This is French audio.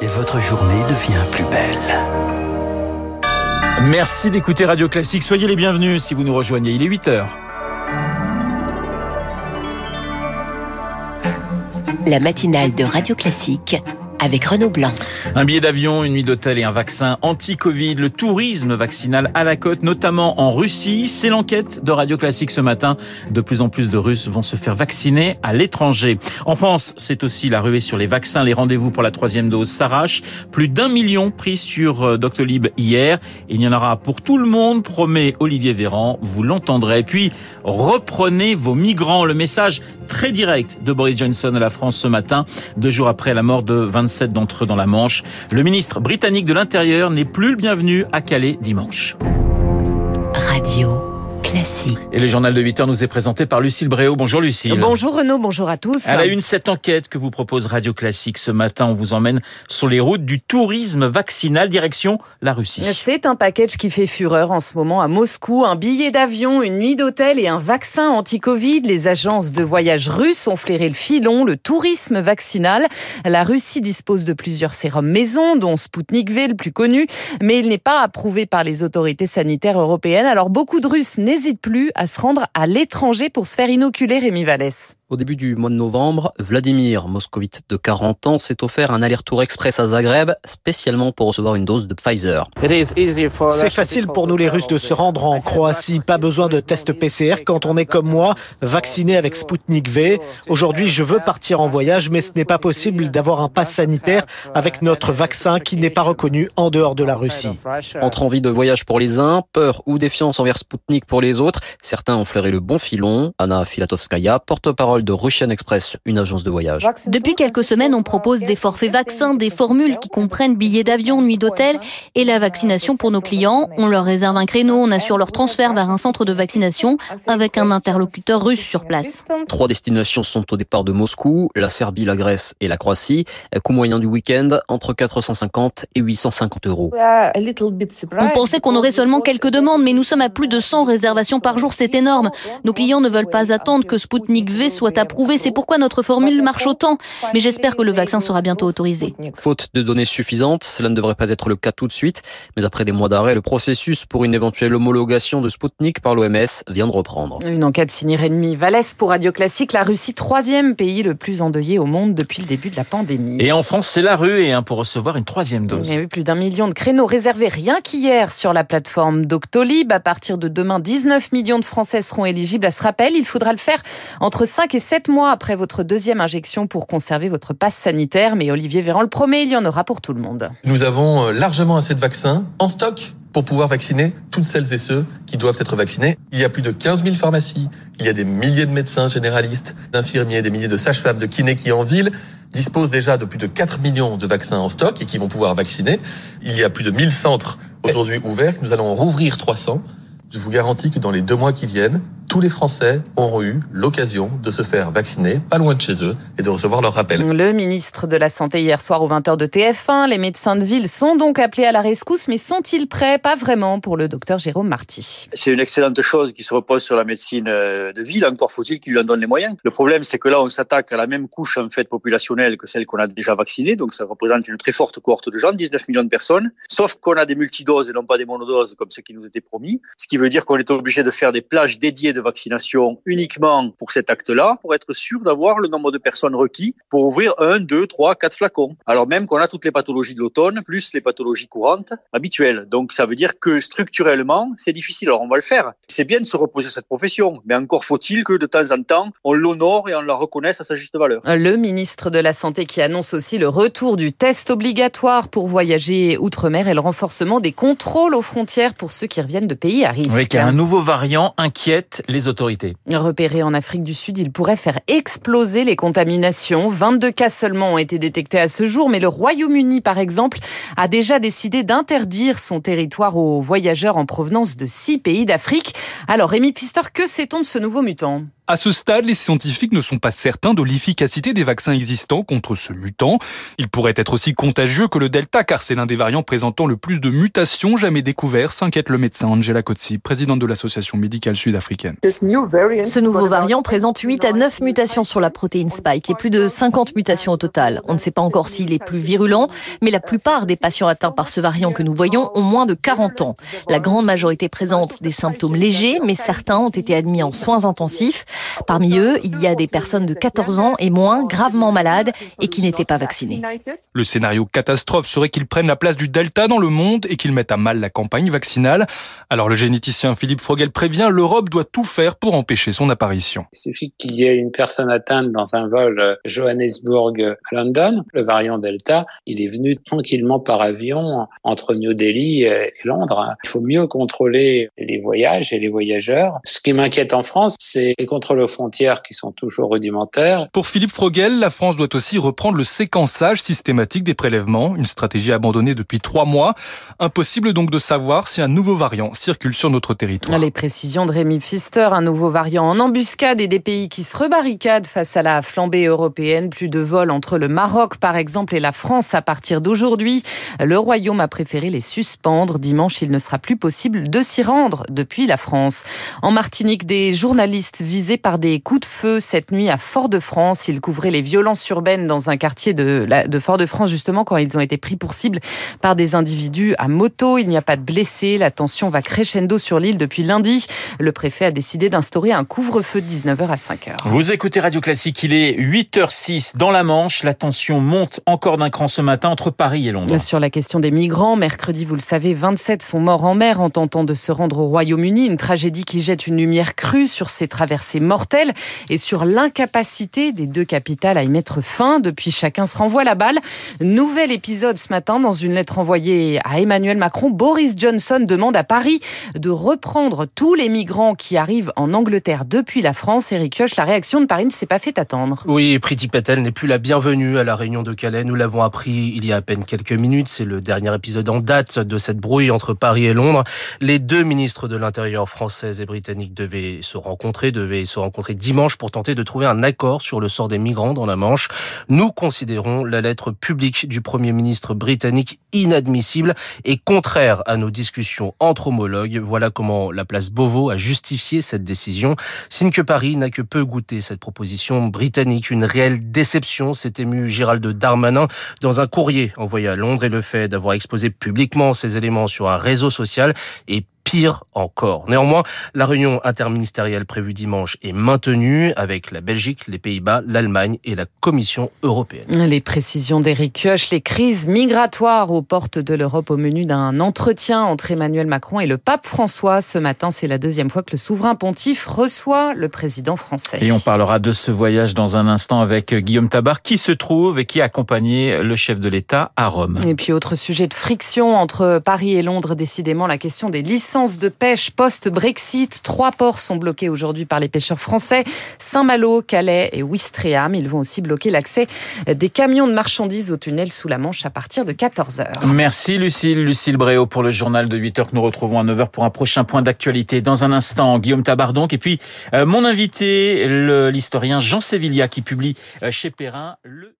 et votre journée devient plus belle. Merci d'écouter Radio Classique. Soyez les bienvenus si vous nous rejoignez. Il est 8 heures. La matinale de Radio Classique avec Renaud Blanc. Un billet d'avion, une nuit d'hôtel et un vaccin anti-Covid, le tourisme vaccinal à la côte, notamment en Russie. C'est l'enquête de Radio Classique ce matin. De plus en plus de Russes vont se faire vacciner à l'étranger. En France, c'est aussi la ruée sur les vaccins. Les rendez-vous pour la troisième dose s'arrachent. Plus d'un million pris sur euh, Doctolib hier. Il y en aura pour tout le monde, promet Olivier Véran. Vous l'entendrez. Puis, reprenez vos migrants. Le message très direct de Boris Johnson à la France ce matin, deux jours après la mort de 27 d'entre eux dans la Manche. Le ministre britannique de l'Intérieur n'est plus le bienvenu à Calais dimanche. Classique. Et le journal de 8 heures nous est présenté par Lucille Bréau. Bonjour Lucille. Bonjour Renaud, bonjour à tous. À la une, cette enquête que vous propose Radio Classique ce matin, on vous emmène sur les routes du tourisme vaccinal direction la Russie. C'est un package qui fait fureur en ce moment à Moscou. Un billet d'avion, une nuit d'hôtel et un vaccin anti-Covid. Les agences de voyage russes ont flairé le filon, le tourisme vaccinal. La Russie dispose de plusieurs sérums maison, dont Sputnik V le plus connu, mais il n'est pas approuvé par les autorités sanitaires européennes. Alors beaucoup de Russes n'hésite plus à se rendre à l'étranger pour se faire inoculer Rémi Vallès. Au début du mois de novembre, Vladimir, moscovite de 40 ans, s'est offert un aller-retour express à Zagreb, spécialement pour recevoir une dose de Pfizer. C'est facile pour nous les Russes de se rendre en Croatie, pas besoin de test PCR quand on est comme moi, vacciné avec Sputnik V. Aujourd'hui, je veux partir en voyage, mais ce n'est pas possible d'avoir un pass sanitaire avec notre vaccin qui n'est pas reconnu en dehors de la Russie. Entre envie de voyage pour les uns, peur ou défiance envers Sputnik pour les autres, certains ont flairé le bon filon. Anna Filatovskaya, porte-parole de Russian Express, une agence de voyage. Depuis quelques semaines, on propose des forfaits vaccins, des formules qui comprennent billets d'avion, nuit d'hôtel et la vaccination pour nos clients. On leur réserve un créneau, on assure leur transfert vers un centre de vaccination avec un interlocuteur russe sur place. Trois destinations sont au départ de Moscou, la Serbie, la Grèce et la Croatie. Coût moyen du week-end entre 450 et 850 euros. On pensait qu'on aurait seulement quelques demandes, mais nous sommes à plus de 100 réservations par jour, c'est énorme. Nos clients ne veulent pas attendre que Sputnik V soit approuvé, c'est pourquoi notre formule marche autant. Mais j'espère que le vaccin sera bientôt autorisé. Faute de données suffisantes, cela ne devrait pas être le cas tout de suite, mais après des mois d'arrêt, le processus pour une éventuelle homologation de Sputnik par l'OMS vient de reprendre. Une enquête signée Rémi Vallès pour Radio Classique, la Russie, troisième pays le plus endeuillé au monde depuis le début de la pandémie. Et en France, c'est la rue et hein, pour recevoir une troisième dose. Il y a eu plus d'un million de créneaux réservés rien qu'hier sur la plateforme Doctolib. À partir de demain, 19 millions de Français seront éligibles à ce rappel. Il faudra le faire entre 5 et 7 mois après votre deuxième injection pour conserver votre passe sanitaire. Mais Olivier Véran le promet, il y en aura pour tout le monde. Nous avons euh, largement assez de vaccins en stock pour pouvoir vacciner toutes celles et ceux qui doivent être vaccinés. Il y a plus de 15 000 pharmacies, il y a des milliers de médecins généralistes, d'infirmiers, des milliers de sages-femmes, de kinés qui en ville disposent déjà de plus de 4 millions de vaccins en stock et qui vont pouvoir vacciner. Il y a plus de 1000 centres aujourd'hui ouverts, nous allons rouvrir 300. Je vous garantis que dans les deux mois qui viennent, tous les Français auront eu l'occasion de se faire vacciner pas loin de chez eux et de recevoir leur rappel. Le ministre de la Santé hier soir aux 20h de TF1, les médecins de ville sont donc appelés à la rescousse, mais sont-ils prêts? Pas vraiment pour le docteur Jérôme Marty. C'est une excellente chose qui se repose sur la médecine euh, de ville, encore faut-il qu'il lui en donne les moyens. Le problème, c'est que là, on s'attaque à la même couche en fait populationnelle que celle qu'on a déjà vaccinée, donc ça représente une très forte cohorte de gens, 19 millions de personnes, sauf qu'on a des multidoses et non pas des monodoses comme ce qui nous était promis, ce qui veut dire qu'on est obligé de faire des plages dédiées de vaccination uniquement pour cet acte-là, pour être sûr d'avoir le nombre de personnes requis pour ouvrir un, deux, trois, quatre flacons. Alors même qu'on a toutes les pathologies de l'automne, plus les pathologies courantes habituelles. Donc ça veut dire que structurellement, c'est difficile. Alors on va le faire. C'est bien de se reposer cette profession, mais encore faut-il que de temps en temps, on l'honore et on la reconnaisse à sa juste valeur. Le ministre de la Santé qui annonce aussi le retour du test obligatoire pour voyager outre-mer et le renforcement des contrôles aux frontières pour ceux qui reviennent de pays à risque. Oui, car un nouveau variant inquiète les autorités. Repéré en Afrique du Sud, il pourrait faire exploser les contaminations. 22 cas seulement ont été détectés à ce jour, mais le Royaume-Uni, par exemple, a déjà décidé d'interdire son territoire aux voyageurs en provenance de six pays d'Afrique. Alors, Rémi Pfister, que sait-on de ce nouveau mutant? À ce stade, les scientifiques ne sont pas certains de l'efficacité des vaccins existants contre ce mutant. Il pourrait être aussi contagieux que le Delta car c'est l'un des variants présentant le plus de mutations jamais découvertes, s'inquiète le médecin Angela Cozzi. Présidente de l'association médicale sud-africaine. Ce nouveau variant présente 8 à 9 mutations sur la protéine spike et plus de 50 mutations au total. On ne sait pas encore s'il est plus virulent, mais la plupart des patients atteints par ce variant que nous voyons ont moins de 40 ans. La grande majorité présente des symptômes légers, mais certains ont été admis en soins intensifs. Parmi eux, il y a des personnes de 14 ans et moins gravement malades et qui n'étaient pas vaccinées. Le scénario catastrophe serait qu'ils prennent la place du Delta dans le monde et qu'ils mettent à mal la campagne vaccinale. Alors le généticien Philippe Frogel prévient, l'Europe doit tout faire pour empêcher son apparition. Il suffit qu'il y ait une personne atteinte dans un vol euh, Johannesburg-London, le variant Delta, il est venu tranquillement par avion entre New Delhi et Londres. Il faut mieux contrôler les voyages et les voyageurs. Ce qui m'inquiète en France, c'est les contrôles aux frontières qui sont toujours rudimentaires. Pour Philippe Frogel, la France doit aussi reprendre le séquençage systématique des prélèvements, une stratégie abandonnée depuis trois mois. Impossible donc de savoir si un nouveau variant circule sur notre territoire. Les précisions de Rémi Pfister, un nouveau variant en embuscade et des pays qui se rebarricadent face à la flambée européenne. Plus de vols entre le Maroc, par exemple, et la France à partir d'aujourd'hui. Le Royaume a préféré les suspendre. Dimanche, il ne sera plus possible de s'y rendre depuis la France. En Martinique, des journalistes visés par des coups de feu cette nuit à Fort-de-France. Ils couvraient les violences urbaines dans un quartier de, de Fort-de-France, justement, quand ils ont été pris pour cible par des individus à moto. Il n'y a pas de blessés. La tension va crescendo sur l'île depuis lundi. Le préfet a décidé d'instaurer un couvre-feu de 19h à 5h. Vous écoutez Radio Classique, il est 8h06 dans la Manche. La tension monte encore d'un cran ce matin entre Paris et Londres. Sur la question des migrants, mercredi, vous le savez, 27 sont morts en mer en tentant de se rendre au Royaume-Uni. Une tragédie qui jette une lumière crue sur ces traversées mortelles et sur l'incapacité des deux capitales à y mettre fin. Depuis, chacun se renvoie la balle. Nouvel épisode ce matin dans une lettre envoyée à Emmanuel Macron. Boris Johnson demande à Paris de reprendre tous les migrants qui arrivent en Angleterre depuis la France. Eric Kioch, la réaction de Paris ne s'est pas fait attendre. Oui, Priti Patel n'est plus la bienvenue à la réunion de Calais. Nous l'avons appris il y a à peine quelques minutes. C'est le dernier épisode en date de cette brouille entre Paris et Londres. Les deux ministres de l'Intérieur française et britannique devaient se rencontrer, devaient se rencontrer dimanche pour tenter de trouver un accord sur le sort des migrants dans la Manche. Nous considérons la lettre publique du Premier ministre britannique inadmissible et contraire à nos discussions entre homologues. Voilà comment la place Beauvau a justifié cette décision. Signe que Paris n'a que peu goûté cette proposition britannique. Une réelle déception s'est ému Gérald Darmanin dans un courrier envoyé à Londres et le fait d'avoir exposé publiquement ces éléments sur un réseau social et pire encore. Néanmoins, la réunion interministérielle prévue dimanche est maintenue avec la Belgique, les Pays-Bas, l'Allemagne et la Commission européenne. Les précisions d'Éric Kioch, les crises migratoires aux portes de l'Europe au menu d'un entretien entre Emmanuel Macron et le pape François. Ce matin, c'est la deuxième fois que le souverain pontife reçoit le président français. Et on parlera de ce voyage dans un instant avec Guillaume Tabar qui se trouve et qui a accompagné le chef de l'État à Rome. Et puis autre sujet de friction entre Paris et Londres, décidément la question des licences de pêche post-Brexit. Trois ports sont bloqués aujourd'hui par les pêcheurs français. Saint-Malo, Calais et Ouistreham. Ils vont aussi bloquer l'accès des camions de marchandises au tunnel sous la Manche à partir de 14h. Merci Lucille. Lucille Bréau pour le journal de 8h que nous retrouvons à 9h pour un prochain point d'actualité. Dans un instant, Guillaume Tabardonc et puis euh, mon invité, l'historien Jean Sévillia qui publie euh, chez Perrin le